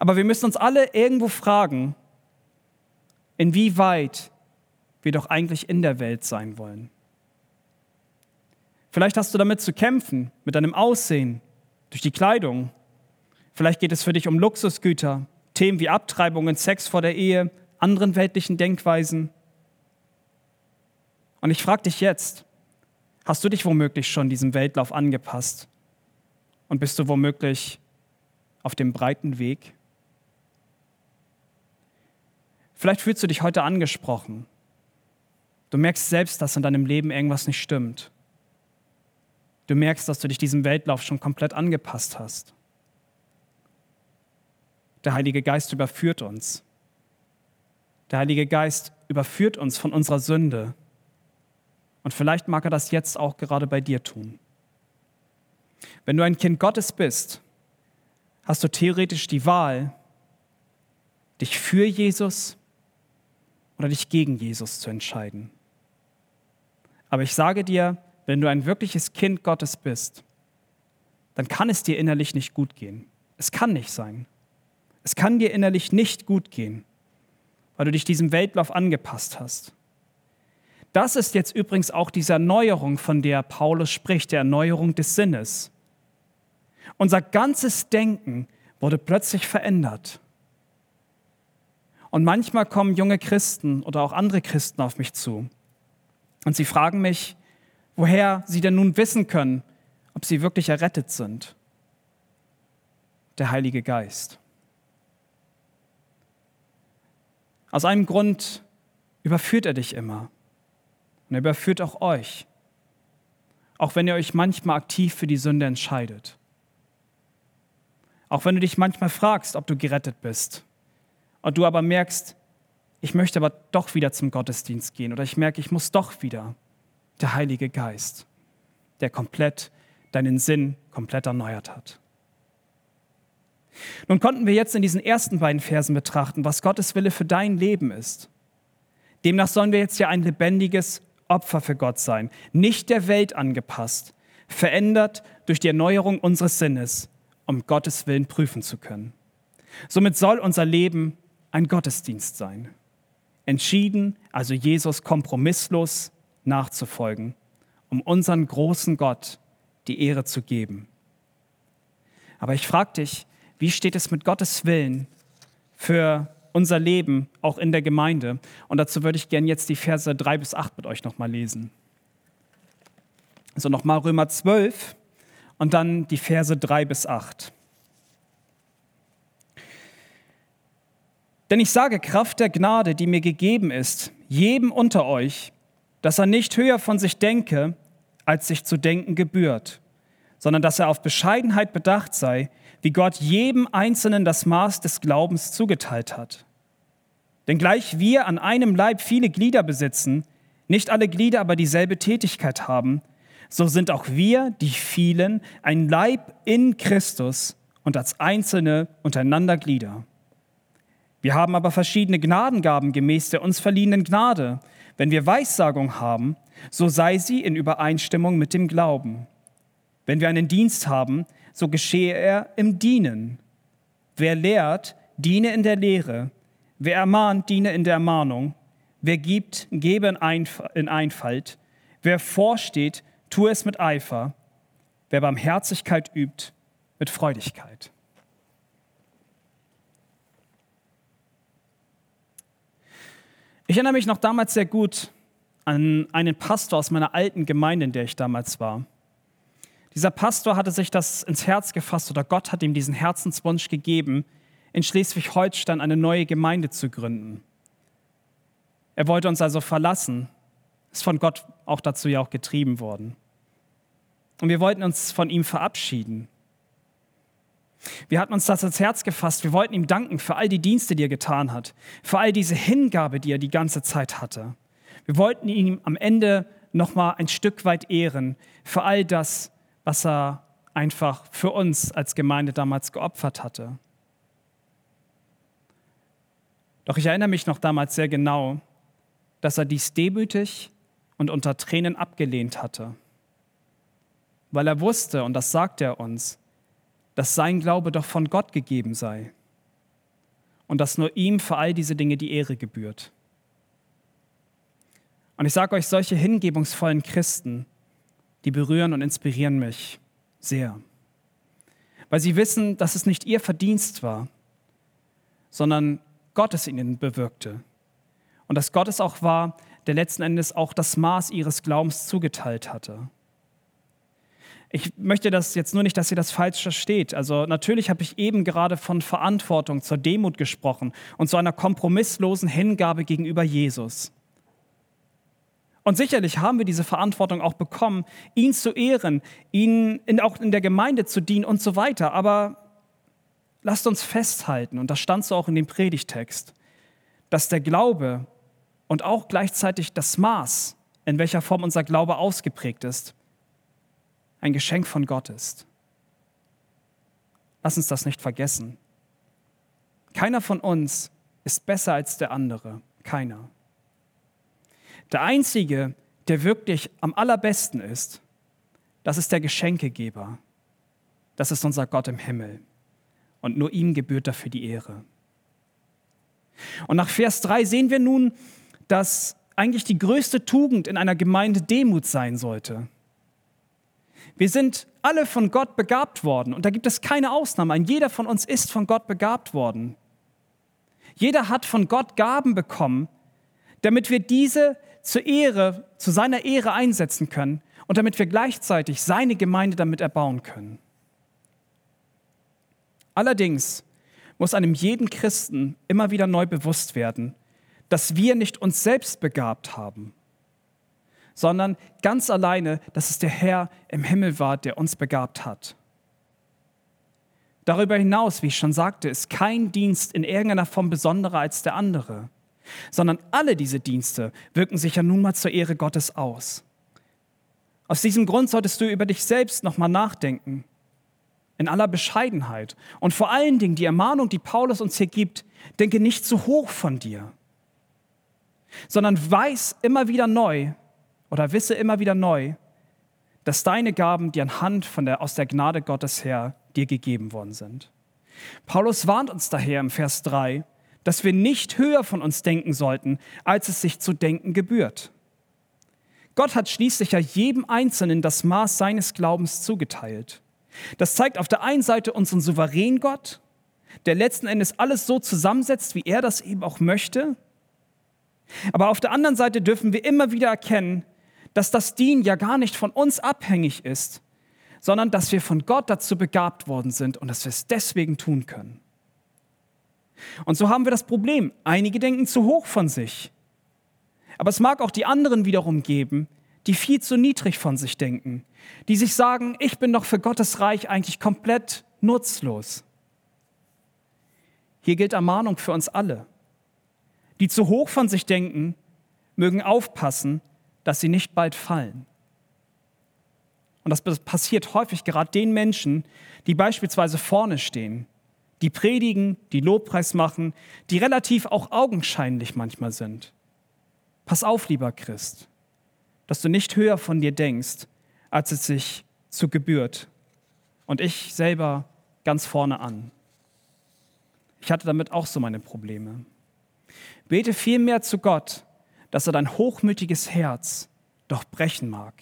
Aber wir müssen uns alle irgendwo fragen, inwieweit wir doch eigentlich in der Welt sein wollen. Vielleicht hast du damit zu kämpfen, mit deinem Aussehen, durch die Kleidung. Vielleicht geht es für dich um Luxusgüter, Themen wie Abtreibungen, Sex vor der Ehe, anderen weltlichen Denkweisen. Und ich frage dich jetzt, hast du dich womöglich schon diesem Weltlauf angepasst? Und bist du womöglich auf dem breiten Weg? Vielleicht fühlst du dich heute angesprochen. Du merkst selbst, dass in deinem Leben irgendwas nicht stimmt. Du merkst, dass du dich diesem Weltlauf schon komplett angepasst hast. Der Heilige Geist überführt uns. Der Heilige Geist überführt uns von unserer Sünde. Und vielleicht mag er das jetzt auch gerade bei dir tun. Wenn du ein Kind Gottes bist, hast du theoretisch die Wahl, dich für Jesus oder dich gegen Jesus zu entscheiden. Aber ich sage dir, wenn du ein wirkliches Kind Gottes bist, dann kann es dir innerlich nicht gut gehen. Es kann nicht sein. Es kann dir innerlich nicht gut gehen, weil du dich diesem Weltlauf angepasst hast. Das ist jetzt übrigens auch diese Erneuerung, von der Paulus spricht, der Erneuerung des Sinnes. Unser ganzes Denken wurde plötzlich verändert. Und manchmal kommen junge Christen oder auch andere Christen auf mich zu und sie fragen mich, woher sie denn nun wissen können, ob sie wirklich errettet sind. Der Heilige Geist. Aus einem Grund überführt er dich immer. Und er überführt auch euch. Auch wenn ihr euch manchmal aktiv für die Sünde entscheidet. Auch wenn du dich manchmal fragst, ob du gerettet bist. Und du aber merkst, ich möchte aber doch wieder zum Gottesdienst gehen. Oder ich merke, ich muss doch wieder der Heilige Geist, der komplett deinen Sinn komplett erneuert hat. Nun konnten wir jetzt in diesen ersten beiden Versen betrachten, was Gottes Wille für dein Leben ist. Demnach sollen wir jetzt ja ein lebendiges Opfer für Gott sein, nicht der Welt angepasst, verändert durch die Erneuerung unseres Sinnes, um Gottes Willen prüfen zu können. Somit soll unser Leben ein Gottesdienst sein. Entschieden, also Jesus kompromisslos nachzufolgen, um unseren großen Gott die Ehre zu geben. Aber ich frage dich, wie steht es mit Gottes Willen für unser Leben auch in der Gemeinde? Und dazu würde ich gerne jetzt die Verse 3 bis 8 mit euch nochmal lesen. Also nochmal Römer 12 und dann die Verse 3 bis 8. Denn ich sage Kraft der Gnade, die mir gegeben ist, jedem unter euch, dass er nicht höher von sich denke, als sich zu denken gebührt, sondern dass er auf Bescheidenheit bedacht sei, wie Gott jedem Einzelnen das Maß des Glaubens zugeteilt hat. Denn gleich wir an einem Leib viele Glieder besitzen, nicht alle Glieder aber dieselbe Tätigkeit haben, so sind auch wir, die vielen, ein Leib in Christus und als Einzelne untereinander Glieder. Wir haben aber verschiedene Gnadengaben gemäß der uns verliehenen Gnade. Wenn wir Weissagung haben, so sei sie in Übereinstimmung mit dem Glauben. Wenn wir einen Dienst haben, so geschehe er im Dienen. Wer lehrt, diene in der Lehre. Wer ermahnt, diene in der Ermahnung. Wer gibt, gebe in Einfalt. Wer vorsteht, tue es mit Eifer. Wer Barmherzigkeit übt, mit Freudigkeit. Ich erinnere mich noch damals sehr gut an einen Pastor aus meiner alten Gemeinde, in der ich damals war. Dieser Pastor hatte sich das ins Herz gefasst oder Gott hat ihm diesen Herzenswunsch gegeben, in Schleswig-Holstein eine neue Gemeinde zu gründen. Er wollte uns also verlassen, ist von Gott auch dazu ja auch getrieben worden. Und wir wollten uns von ihm verabschieden. Wir hatten uns das ins Herz gefasst. Wir wollten ihm danken für all die Dienste, die er getan hat, für all diese Hingabe, die er die ganze Zeit hatte. Wir wollten ihn am Ende noch mal ein Stück weit ehren für all das, was er einfach für uns als Gemeinde damals geopfert hatte. Doch ich erinnere mich noch damals sehr genau, dass er dies demütig und unter Tränen abgelehnt hatte, weil er wusste, und das sagt er uns, dass sein Glaube doch von Gott gegeben sei und dass nur ihm für all diese Dinge die Ehre gebührt. Und ich sage euch, solche hingebungsvollen Christen, die berühren und inspirieren mich sehr, weil sie wissen, dass es nicht ihr Verdienst war, sondern Gott es ihnen bewirkte. Und dass Gott es auch war, der letzten Endes auch das Maß ihres Glaubens zugeteilt hatte. Ich möchte das jetzt nur nicht, dass ihr das falsch versteht. Also natürlich habe ich eben gerade von Verantwortung zur Demut gesprochen und zu einer kompromisslosen Hingabe gegenüber Jesus. Und sicherlich haben wir diese Verantwortung auch bekommen, ihn zu ehren, ihn in, auch in der Gemeinde zu dienen und so weiter. Aber lasst uns festhalten, und das stand so auch in dem Predigtext, dass der Glaube und auch gleichzeitig das Maß, in welcher Form unser Glaube ausgeprägt ist, ein Geschenk von Gott ist. Lass uns das nicht vergessen. Keiner von uns ist besser als der andere. Keiner. Der Einzige, der wirklich am allerbesten ist, das ist der Geschenkegeber. Das ist unser Gott im Himmel. Und nur ihm gebührt dafür die Ehre. Und nach Vers 3 sehen wir nun, dass eigentlich die größte Tugend in einer Gemeinde Demut sein sollte. Wir sind alle von Gott begabt worden und da gibt es keine Ausnahme. Ein jeder von uns ist von Gott begabt worden. Jeder hat von Gott Gaben bekommen, damit wir diese zur Ehre, zu seiner Ehre einsetzen können und damit wir gleichzeitig seine Gemeinde damit erbauen können. Allerdings muss einem jeden Christen immer wieder neu bewusst werden, dass wir nicht uns selbst begabt haben, sondern ganz alleine, dass es der Herr im Himmel war, der uns begabt hat. Darüber hinaus, wie ich schon sagte, ist kein Dienst in irgendeiner Form besonderer als der andere, sondern alle diese Dienste wirken sich ja nun mal zur Ehre Gottes aus. Aus diesem Grund solltest du über dich selbst nochmal nachdenken, in aller Bescheidenheit. Und vor allen Dingen die Ermahnung, die Paulus uns hier gibt, denke nicht zu hoch von dir, sondern weiß immer wieder neu, oder wisse immer wieder neu, dass deine Gaben dir anhand von der, aus der Gnade Gottes her dir gegeben worden sind. Paulus warnt uns daher im Vers 3, dass wir nicht höher von uns denken sollten, als es sich zu denken gebührt. Gott hat schließlich ja jedem Einzelnen das Maß seines Glaubens zugeteilt. Das zeigt auf der einen Seite unseren souveränen Gott, der letzten Endes alles so zusammensetzt, wie er das eben auch möchte. Aber auf der anderen Seite dürfen wir immer wieder erkennen, dass das Dienen ja gar nicht von uns abhängig ist, sondern dass wir von Gott dazu begabt worden sind und dass wir es deswegen tun können. Und so haben wir das Problem, einige denken zu hoch von sich. Aber es mag auch die anderen wiederum geben, die viel zu niedrig von sich denken, die sich sagen, ich bin doch für Gottes Reich eigentlich komplett nutzlos. Hier gilt Ermahnung für uns alle. Die zu hoch von sich denken, mögen aufpassen, dass sie nicht bald fallen. Und das passiert häufig gerade den Menschen, die beispielsweise vorne stehen, die predigen, die Lobpreis machen, die relativ auch augenscheinlich manchmal sind. Pass auf, lieber Christ, dass du nicht höher von dir denkst, als es sich zu gebührt. Und ich selber ganz vorne an. Ich hatte damit auch so meine Probleme. Bete vielmehr zu Gott, dass er dein hochmütiges Herz doch brechen mag.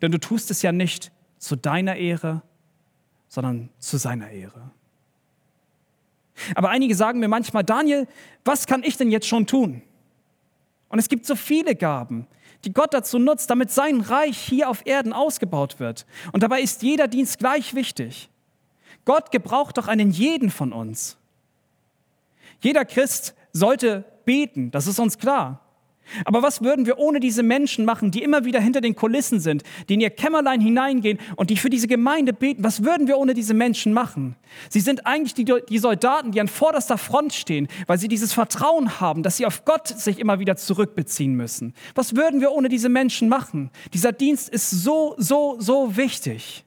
Denn du tust es ja nicht zu deiner Ehre, sondern zu seiner Ehre. Aber einige sagen mir manchmal, Daniel, was kann ich denn jetzt schon tun? Und es gibt so viele Gaben, die Gott dazu nutzt, damit sein Reich hier auf Erden ausgebaut wird. Und dabei ist jeder Dienst gleich wichtig. Gott gebraucht doch einen jeden von uns. Jeder Christ sollte beten, das ist uns klar. Aber was würden wir ohne diese Menschen machen, die immer wieder hinter den Kulissen sind, die in ihr Kämmerlein hineingehen und die für diese Gemeinde beten? Was würden wir ohne diese Menschen machen? Sie sind eigentlich die, die, Soldaten, die an vorderster Front stehen, weil sie dieses Vertrauen haben, dass sie auf Gott sich immer wieder zurückbeziehen müssen. Was würden wir ohne diese Menschen machen? Dieser Dienst ist so, so, so wichtig.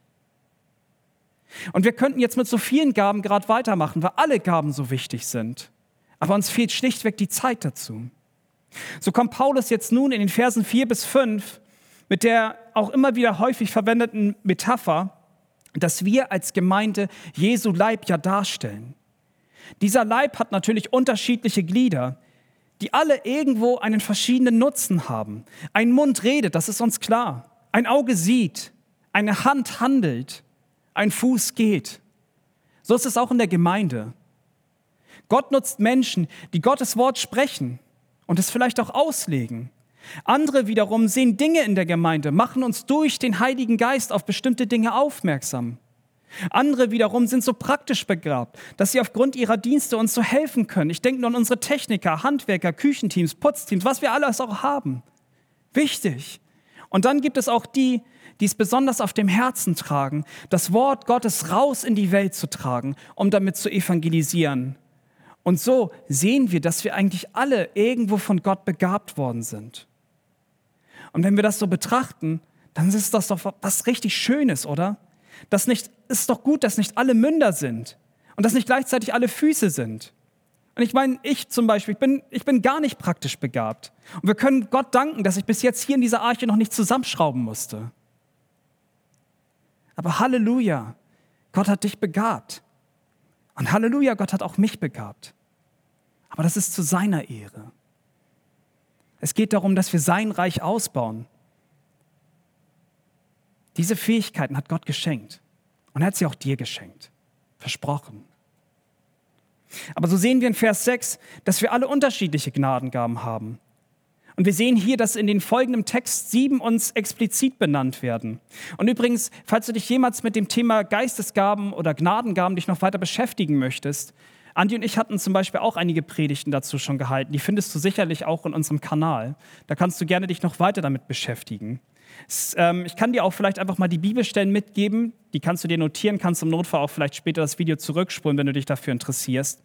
Und wir könnten jetzt mit so vielen Gaben gerade weitermachen, weil alle Gaben so wichtig sind. Aber uns fehlt schlichtweg die Zeit dazu. So kommt Paulus jetzt nun in den Versen 4 bis 5 mit der auch immer wieder häufig verwendeten Metapher, dass wir als Gemeinde Jesu Leib ja darstellen. Dieser Leib hat natürlich unterschiedliche Glieder, die alle irgendwo einen verschiedenen Nutzen haben. Ein Mund redet, das ist uns klar. Ein Auge sieht, eine Hand handelt, ein Fuß geht. So ist es auch in der Gemeinde. Gott nutzt Menschen, die Gottes Wort sprechen und es vielleicht auch auslegen. Andere wiederum sehen Dinge in der Gemeinde, machen uns durch den Heiligen Geist auf bestimmte Dinge aufmerksam. Andere wiederum sind so praktisch begabt, dass sie aufgrund ihrer Dienste uns so helfen können. Ich denke nur an unsere Techniker, Handwerker, Küchenteams, Putzteams, was wir alles auch haben. Wichtig. Und dann gibt es auch die, die es besonders auf dem Herzen tragen, das Wort Gottes raus in die Welt zu tragen, um damit zu evangelisieren. Und so sehen wir, dass wir eigentlich alle irgendwo von Gott begabt worden sind. Und wenn wir das so betrachten, dann ist das doch was richtig Schönes, oder? Das nicht, ist doch gut, dass nicht alle Münder sind und dass nicht gleichzeitig alle Füße sind. Und ich meine, ich zum Beispiel, ich bin, ich bin gar nicht praktisch begabt. Und wir können Gott danken, dass ich bis jetzt hier in dieser Arche noch nicht zusammenschrauben musste. Aber Halleluja, Gott hat dich begabt. Und Halleluja, Gott hat auch mich begabt. Aber das ist zu seiner Ehre. Es geht darum, dass wir sein Reich ausbauen. Diese Fähigkeiten hat Gott geschenkt. Und er hat sie auch dir geschenkt. Versprochen. Aber so sehen wir in Vers 6, dass wir alle unterschiedliche Gnadengaben haben. Und wir sehen hier, dass in den folgenden Text sieben uns explizit benannt werden. Und übrigens, falls du dich jemals mit dem Thema Geistesgaben oder Gnadengaben dich noch weiter beschäftigen möchtest, Andi und ich hatten zum Beispiel auch einige Predigten dazu schon gehalten. Die findest du sicherlich auch in unserem Kanal. Da kannst du gerne dich noch weiter damit beschäftigen. Es, ähm, ich kann dir auch vielleicht einfach mal die Bibelstellen mitgeben. Die kannst du dir notieren, kannst im Notfall auch vielleicht später das Video zurückspulen, wenn du dich dafür interessierst.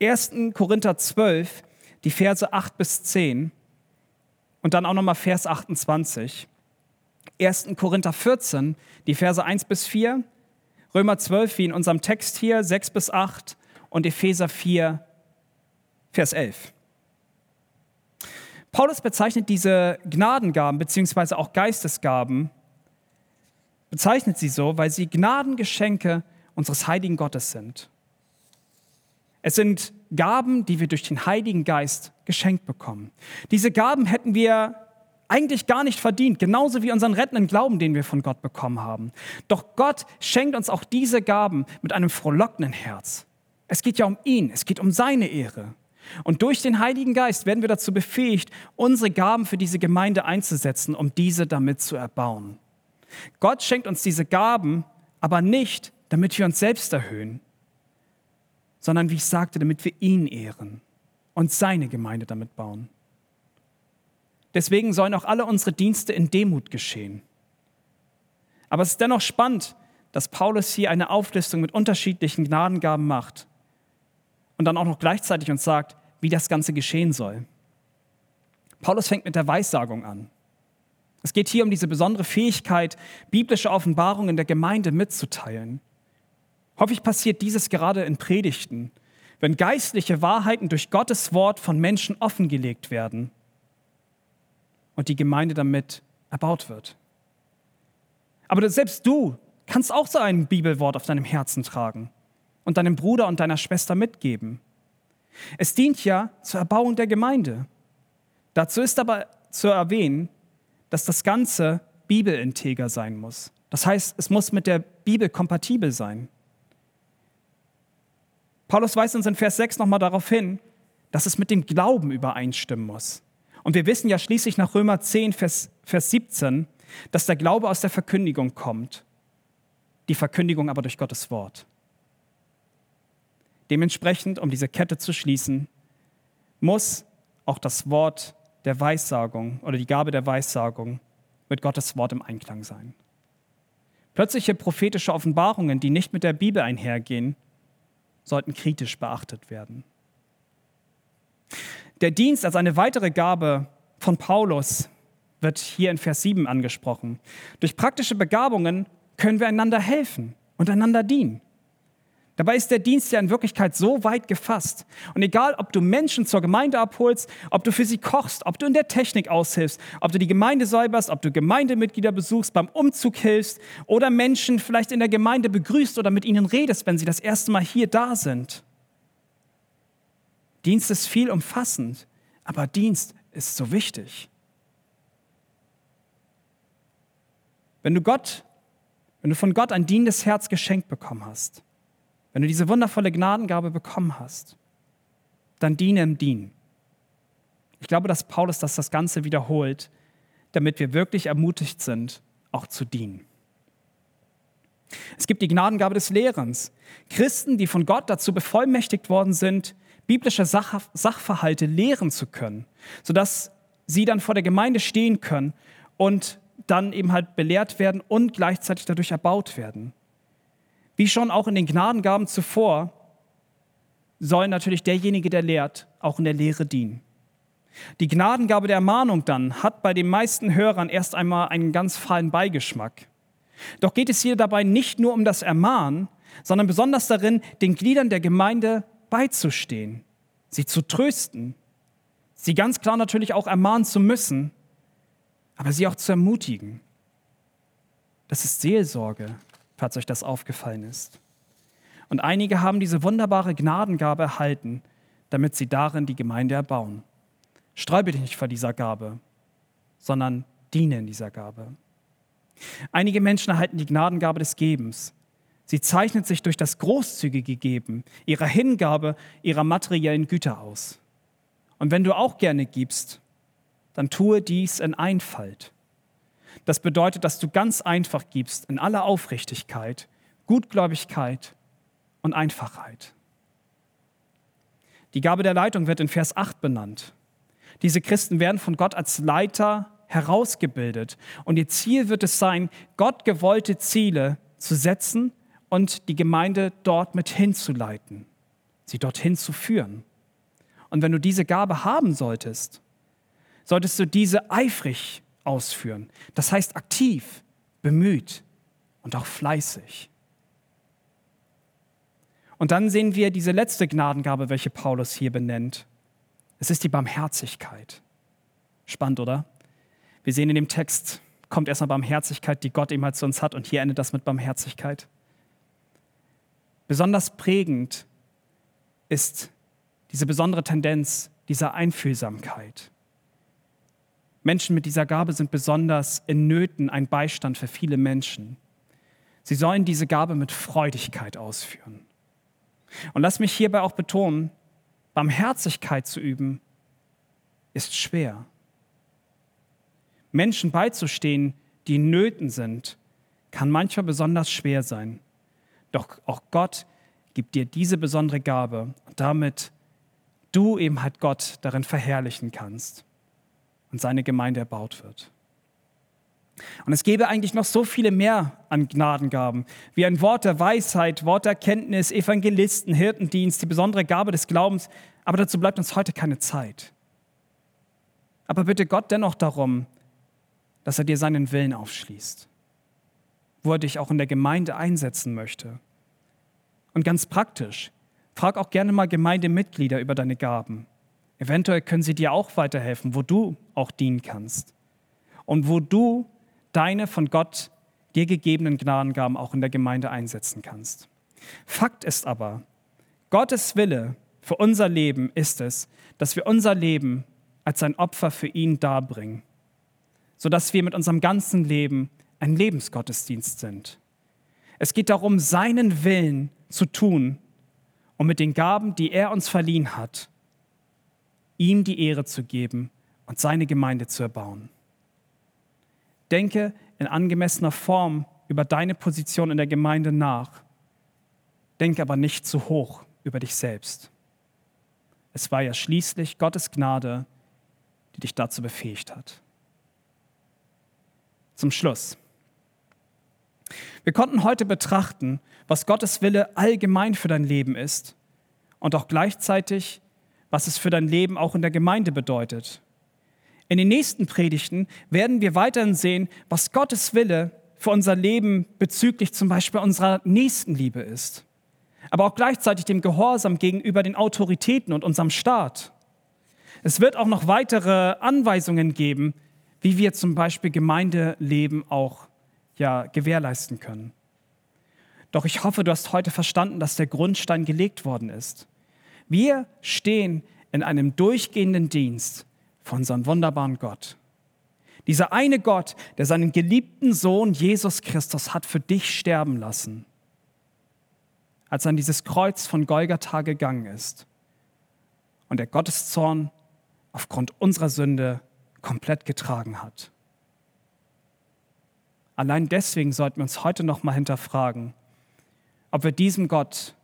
1. Korinther 12, die Verse 8 bis 10 und dann auch nochmal Vers 28. 1. Korinther 14, die Verse 1 bis 4. Römer 12, wie in unserem Text hier, 6 bis 8 und Epheser 4, Vers 11. Paulus bezeichnet diese Gnadengaben beziehungsweise auch Geistesgaben, bezeichnet sie so, weil sie Gnadengeschenke unseres heiligen Gottes sind. Es sind Gaben, die wir durch den Heiligen Geist geschenkt bekommen. Diese Gaben hätten wir eigentlich gar nicht verdient, genauso wie unseren rettenden Glauben, den wir von Gott bekommen haben. Doch Gott schenkt uns auch diese Gaben mit einem frohlockenden Herz. Es geht ja um ihn, es geht um seine Ehre. Und durch den Heiligen Geist werden wir dazu befähigt, unsere Gaben für diese Gemeinde einzusetzen, um diese damit zu erbauen. Gott schenkt uns diese Gaben, aber nicht, damit wir uns selbst erhöhen, sondern, wie ich sagte, damit wir ihn ehren und seine Gemeinde damit bauen. Deswegen sollen auch alle unsere Dienste in Demut geschehen. Aber es ist dennoch spannend, dass Paulus hier eine Auflistung mit unterschiedlichen Gnadengaben macht und dann auch noch gleichzeitig uns sagt, wie das Ganze geschehen soll. Paulus fängt mit der Weissagung an. Es geht hier um diese besondere Fähigkeit, biblische Offenbarungen der Gemeinde mitzuteilen. Häufig passiert dieses gerade in Predigten, wenn geistliche Wahrheiten durch Gottes Wort von Menschen offengelegt werden und die Gemeinde damit erbaut wird. Aber selbst du kannst auch so ein Bibelwort auf deinem Herzen tragen und deinem Bruder und deiner Schwester mitgeben. Es dient ja zur Erbauung der Gemeinde. Dazu ist aber zu erwähnen, dass das Ganze bibelinteger sein muss. Das heißt, es muss mit der Bibel kompatibel sein. Paulus weist uns in Vers 6 nochmal darauf hin, dass es mit dem Glauben übereinstimmen muss. Und wir wissen ja schließlich nach Römer 10, Vers, Vers 17, dass der Glaube aus der Verkündigung kommt, die Verkündigung aber durch Gottes Wort. Dementsprechend, um diese Kette zu schließen, muss auch das Wort der Weissagung oder die Gabe der Weissagung mit Gottes Wort im Einklang sein. Plötzliche prophetische Offenbarungen, die nicht mit der Bibel einhergehen, sollten kritisch beachtet werden. Der Dienst als eine weitere Gabe von Paulus wird hier in Vers 7 angesprochen. Durch praktische Begabungen können wir einander helfen und einander dienen. Dabei ist der Dienst ja in Wirklichkeit so weit gefasst. Und egal, ob du Menschen zur Gemeinde abholst, ob du für sie kochst, ob du in der Technik aushilfst, ob du die Gemeinde säuberst, ob du Gemeindemitglieder besuchst, beim Umzug hilfst oder Menschen vielleicht in der Gemeinde begrüßt oder mit ihnen redest, wenn sie das erste Mal hier da sind. Dienst ist viel umfassend, aber Dienst ist so wichtig. Wenn du Gott, wenn du von Gott ein dienendes Herz geschenkt bekommen hast, wenn du diese wundervolle Gnadengabe bekommen hast, dann diene im Dienen. Ich glaube, dass Paulus das, das Ganze wiederholt, damit wir wirklich ermutigt sind, auch zu dienen. Es gibt die Gnadengabe des Lehrens. Christen, die von Gott dazu bevollmächtigt worden sind, biblische Sach Sachverhalte lehren zu können, sodass sie dann vor der Gemeinde stehen können und dann eben halt belehrt werden und gleichzeitig dadurch erbaut werden. Wie schon auch in den Gnadengaben zuvor, soll natürlich derjenige, der lehrt, auch in der Lehre dienen. Die Gnadengabe der Ermahnung dann hat bei den meisten Hörern erst einmal einen ganz fahlen Beigeschmack. Doch geht es hier dabei nicht nur um das Ermahnen, sondern besonders darin, den Gliedern der Gemeinde beizustehen, sie zu trösten, sie ganz klar natürlich auch ermahnen zu müssen, aber sie auch zu ermutigen. Das ist Seelsorge, falls euch das aufgefallen ist. Und einige haben diese wunderbare Gnadengabe erhalten, damit sie darin die Gemeinde erbauen. Sträube dich nicht vor dieser Gabe, sondern diene in dieser Gabe. Einige Menschen erhalten die Gnadengabe des Gebens. Sie zeichnet sich durch das großzügige Geben, ihrer Hingabe, ihrer materiellen Güter aus. Und wenn du auch gerne gibst, dann tue dies in Einfalt. Das bedeutet, dass du ganz einfach gibst, in aller Aufrichtigkeit, Gutgläubigkeit und Einfachheit. Die Gabe der Leitung wird in Vers 8 benannt. Diese Christen werden von Gott als Leiter herausgebildet und ihr Ziel wird es sein, Gott gewollte Ziele zu setzen und die Gemeinde dort mit hinzuleiten, sie dorthin zu führen. Und wenn du diese Gabe haben solltest, solltest du diese eifrig ausführen. Das heißt aktiv, bemüht und auch fleißig. Und dann sehen wir diese letzte Gnadengabe, welche Paulus hier benennt. Es ist die Barmherzigkeit. Spannend, oder? Wir sehen in dem Text, kommt erstmal Barmherzigkeit, die Gott eben halt zu uns hat, und hier endet das mit Barmherzigkeit. Besonders prägend ist diese besondere Tendenz dieser Einfühlsamkeit. Menschen mit dieser Gabe sind besonders in Nöten ein Beistand für viele Menschen. Sie sollen diese Gabe mit Freudigkeit ausführen. Und lass mich hierbei auch betonen, Barmherzigkeit zu üben ist schwer. Menschen beizustehen, die in Nöten sind, kann manchmal besonders schwer sein. Doch auch Gott gibt dir diese besondere Gabe, damit du eben halt Gott darin verherrlichen kannst und seine Gemeinde erbaut wird. Und es gäbe eigentlich noch so viele mehr an Gnadengaben, wie ein Wort der Weisheit, Wort der Erkenntnis, Evangelisten, Hirtendienst, die besondere Gabe des Glaubens, aber dazu bleibt uns heute keine Zeit. Aber bitte Gott dennoch darum, dass er dir seinen Willen aufschließt, wo er dich auch in der Gemeinde einsetzen möchte. Und ganz praktisch, frag auch gerne mal Gemeindemitglieder über deine Gaben. Eventuell können sie dir auch weiterhelfen, wo du auch dienen kannst und wo du deine von Gott dir gegebenen Gnadengaben auch in der Gemeinde einsetzen kannst. Fakt ist aber, Gottes Wille für unser Leben ist es, dass wir unser Leben als ein Opfer für ihn darbringen, sodass wir mit unserem ganzen Leben ein Lebensgottesdienst sind. Es geht darum, seinen Willen zu tun und mit den Gaben, die er uns verliehen hat, ihm die Ehre zu geben und seine Gemeinde zu erbauen. Denke in angemessener Form über deine Position in der Gemeinde nach. Denke aber nicht zu hoch über dich selbst. Es war ja schließlich Gottes Gnade, die dich dazu befähigt hat. Zum Schluss. Wir konnten heute betrachten, was Gottes Wille allgemein für dein Leben ist und auch gleichzeitig, was es für dein Leben auch in der Gemeinde bedeutet. In den nächsten Predigten werden wir weiterhin sehen, was Gottes Wille für unser Leben bezüglich zum Beispiel unserer Nächstenliebe ist, aber auch gleichzeitig dem Gehorsam gegenüber den Autoritäten und unserem Staat. Es wird auch noch weitere Anweisungen geben, wie wir zum Beispiel Gemeindeleben auch ja, gewährleisten können. Doch ich hoffe, du hast heute verstanden, dass der Grundstein gelegt worden ist. Wir stehen in einem durchgehenden Dienst von unserem wunderbaren Gott. Dieser eine Gott, der seinen geliebten Sohn Jesus Christus hat für dich sterben lassen, als er an dieses Kreuz von Golgatha gegangen ist und der Gottes Zorn aufgrund unserer Sünde komplett getragen hat. Allein deswegen sollten wir uns heute noch mal hinterfragen, ob wir diesem Gott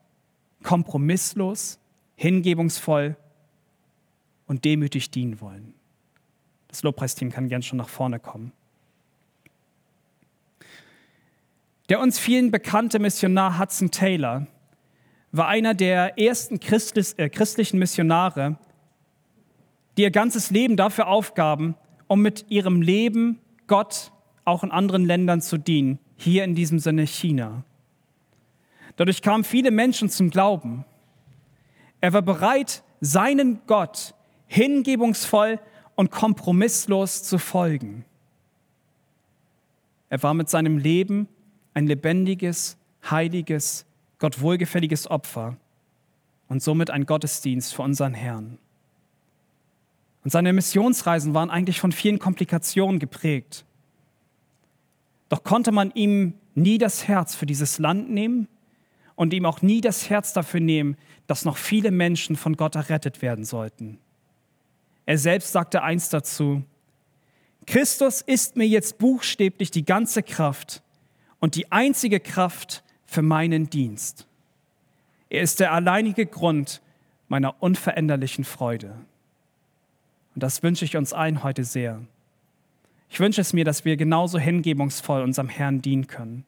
kompromisslos, hingebungsvoll und demütig dienen wollen. Das Lobpreisteam kann gern schon nach vorne kommen. Der uns vielen bekannte Missionar Hudson Taylor war einer der ersten äh, christlichen Missionare, die ihr ganzes Leben dafür aufgaben, um mit ihrem Leben Gott auch in anderen Ländern zu dienen, hier in diesem Sinne China. Dadurch kamen viele Menschen zum Glauben. Er war bereit, seinen Gott hingebungsvoll und kompromisslos zu folgen. Er war mit seinem Leben ein lebendiges, heiliges, Gott wohlgefälliges Opfer und somit ein Gottesdienst für unseren Herrn. Und seine Missionsreisen waren eigentlich von vielen Komplikationen geprägt. Doch konnte man ihm nie das Herz für dieses Land nehmen und ihm auch nie das Herz dafür nehmen, dass noch viele Menschen von Gott errettet werden sollten. Er selbst sagte einst dazu, Christus ist mir jetzt buchstäblich die ganze Kraft und die einzige Kraft für meinen Dienst. Er ist der alleinige Grund meiner unveränderlichen Freude. Und das wünsche ich uns allen heute sehr. Ich wünsche es mir, dass wir genauso hingebungsvoll unserem Herrn dienen können.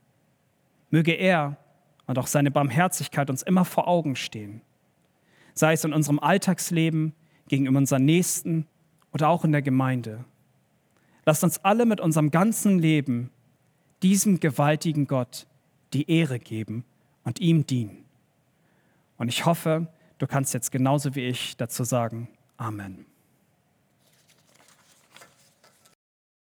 Möge er und auch seine Barmherzigkeit uns immer vor Augen stehen, sei es in unserem Alltagsleben, gegenüber unseren Nächsten oder auch in der Gemeinde. Lasst uns alle mit unserem ganzen Leben diesem gewaltigen Gott die Ehre geben und ihm dienen. Und ich hoffe, du kannst jetzt genauso wie ich dazu sagen, Amen.